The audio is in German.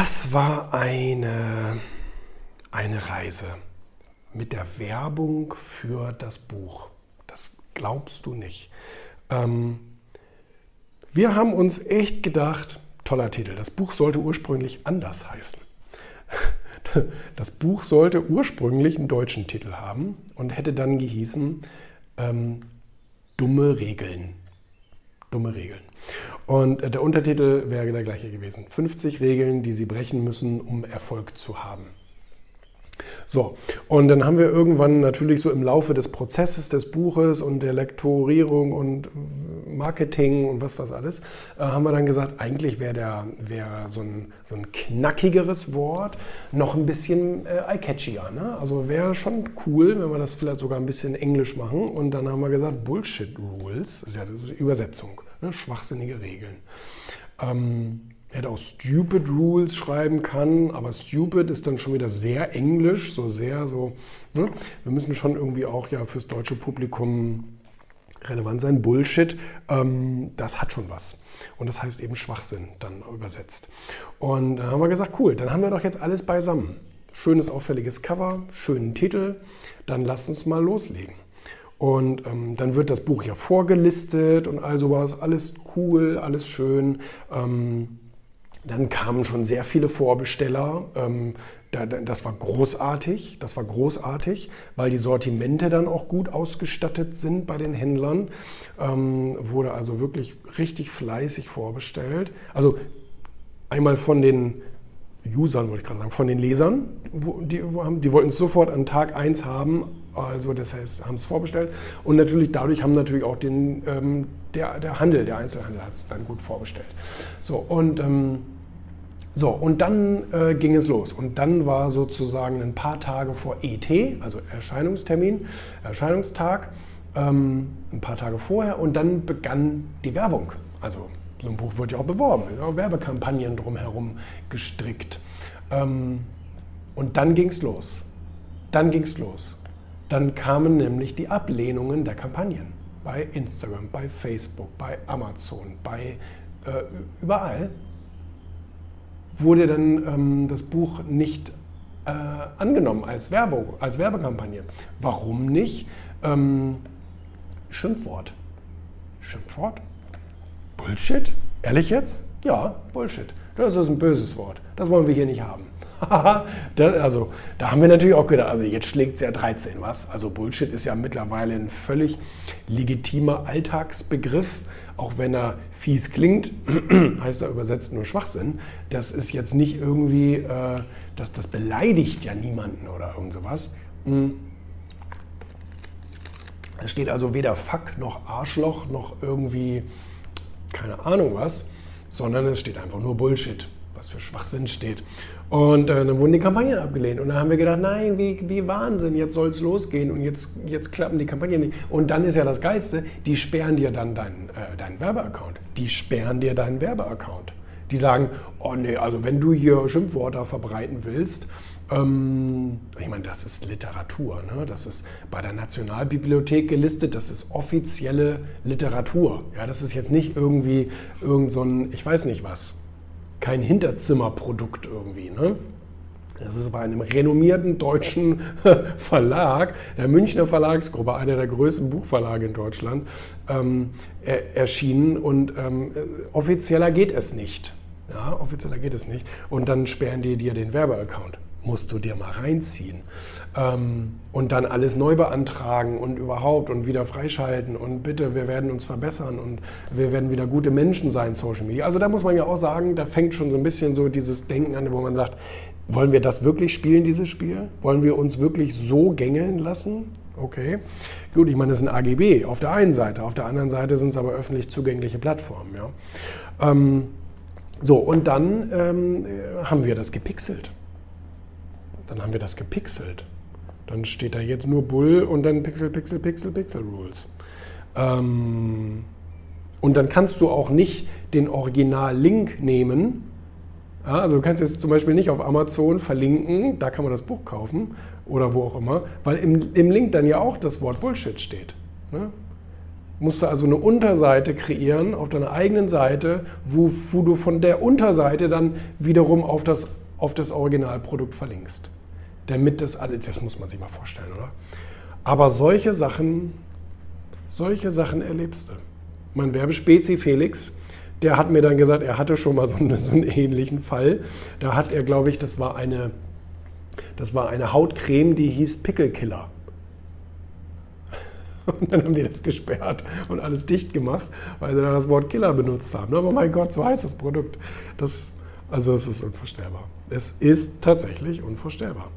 Das war eine, eine Reise mit der Werbung für das Buch. Das glaubst du nicht. Ähm, wir haben uns echt gedacht, toller Titel, das Buch sollte ursprünglich anders heißen. Das Buch sollte ursprünglich einen deutschen Titel haben und hätte dann gehießen ähm, Dumme Regeln. Dumme Regeln. Und äh, der Untertitel wäre der gleiche gewesen. 50 Regeln, die Sie brechen müssen, um Erfolg zu haben. So, und dann haben wir irgendwann natürlich so im Laufe des Prozesses des Buches und der Lektorierung und Marketing und was was alles, äh, haben wir dann gesagt, eigentlich wäre wär so, ein, so ein knackigeres Wort noch ein bisschen äh, eye-catchier. Ne? Also wäre schon cool, wenn wir das vielleicht sogar ein bisschen englisch machen. Und dann haben wir gesagt, Bullshit Rules, das ist ja die Übersetzung, ne? schwachsinnige Regeln. Ähm, hätte auch Stupid Rules schreiben kann, aber Stupid ist dann schon wieder sehr englisch, so sehr so. Ne? Wir müssen schon irgendwie auch ja fürs deutsche Publikum relevant sein. Bullshit, ähm, das hat schon was. Und das heißt eben Schwachsinn dann übersetzt. Und dann haben wir gesagt, cool, dann haben wir doch jetzt alles beisammen. Schönes, auffälliges Cover, schönen Titel, dann lass uns mal loslegen. Und ähm, dann wird das Buch ja vorgelistet und all sowas, alles cool, alles schön. Ähm, dann kamen schon sehr viele Vorbesteller. Ähm, das war großartig, das war großartig, weil die Sortimente dann auch gut ausgestattet sind bei den Händlern. Ähm, wurde also wirklich richtig fleißig vorbestellt. Also einmal von den Usern, wollte ich gerade sagen, von den Lesern, die, die wollten es sofort an Tag 1 haben, also das heißt, haben es vorbestellt. Und natürlich dadurch haben natürlich auch den, ähm, der, der Handel, der Einzelhandel hat es dann gut vorbestellt. So, und ähm, so, und dann äh, ging es los. Und dann war sozusagen ein paar Tage vor ET, also Erscheinungstermin, Erscheinungstag, ähm, ein paar Tage vorher. Und dann begann die Werbung. Also so ein Buch wird ja auch beworben, ja, Werbekampagnen drumherum gestrickt. Ähm, und dann ging es los. Dann ging es los. Dann kamen nämlich die Ablehnungen der Kampagnen. Bei Instagram, bei Facebook, bei Amazon, bei äh, überall wurde dann ähm, das Buch nicht äh, angenommen als Werbung, als Werbekampagne. Warum nicht? Ähm, Schimpfwort. Schimpfwort? Bullshit? Ehrlich jetzt? Ja, Bullshit. Das ist ein böses Wort. Das wollen wir hier nicht haben. also, da haben wir natürlich auch gedacht, aber jetzt schlägt es ja 13, was? Also Bullshit ist ja mittlerweile ein völlig legitimer Alltagsbegriff auch wenn er fies klingt, heißt er übersetzt nur Schwachsinn. Das ist jetzt nicht irgendwie, äh, das, das beleidigt ja niemanden oder irgend sowas. Hm. Es steht also weder Fuck noch Arschloch noch irgendwie keine Ahnung was, sondern es steht einfach nur Bullshit, was für Schwachsinn steht. Und äh, dann wurden die Kampagnen abgelehnt. Und dann haben wir gedacht, nein, wie, wie Wahnsinn, jetzt soll es losgehen und jetzt, jetzt klappen die Kampagnen nicht. Und dann ist ja das Geilste, die sperren dir dann deinen, äh, deinen Werbeaccount. Die sperren dir deinen Werbeaccount. Die sagen, oh nee, also wenn du hier Schimpfwörter verbreiten willst, ähm, ich meine, das ist Literatur, ne? das ist bei der Nationalbibliothek gelistet, das ist offizielle Literatur. Ja, das ist jetzt nicht irgendwie irgend so ein, ich weiß nicht was, kein Hinterzimmerprodukt irgendwie. Ne? Das ist bei einem renommierten deutschen Verlag, der Münchner Verlagsgruppe, einer der größten Buchverlage in Deutschland, ähm, erschienen und ähm, offizieller geht es nicht. Ja, offizieller geht es nicht. Und dann sperren die dir den Werbeaccount musst du dir mal reinziehen. Ähm, und dann alles neu beantragen und überhaupt und wieder freischalten und bitte, wir werden uns verbessern und wir werden wieder gute Menschen sein, Social Media. Also da muss man ja auch sagen, da fängt schon so ein bisschen so dieses Denken an, wo man sagt, wollen wir das wirklich spielen, dieses Spiel? Wollen wir uns wirklich so gängeln lassen? Okay. Gut, ich meine, das ist ein AGB auf der einen Seite, auf der anderen Seite sind es aber öffentlich zugängliche Plattformen. Ja. Ähm, so, und dann ähm, haben wir das gepixelt. Dann haben wir das gepixelt. Dann steht da jetzt nur Bull und dann Pixel, Pixel, Pixel, Pixel Rules. Ähm, und dann kannst du auch nicht den Original-Link nehmen. Ja, also du kannst jetzt zum Beispiel nicht auf Amazon verlinken, da kann man das Buch kaufen oder wo auch immer, weil im, im Link dann ja auch das Wort Bullshit steht. Ne? musst du also eine Unterseite kreieren auf deiner eigenen Seite, wo, wo du von der Unterseite dann wiederum auf das, auf das Originalprodukt verlinkst. Damit das alles, das muss man sich mal vorstellen, oder? Aber solche Sachen, solche Sachen erlebst du. Mein Werbespezi Felix, der hat mir dann gesagt, er hatte schon mal so einen, so einen ähnlichen Fall. Da hat er, glaube ich, das war eine, das war eine Hautcreme, die hieß Pickelkiller. Und dann haben die das gesperrt und alles dicht gemacht, weil sie da das Wort Killer benutzt haben. Aber mein Gott, so heißt das Produkt. Das, also es ist unvorstellbar. Es ist tatsächlich unvorstellbar.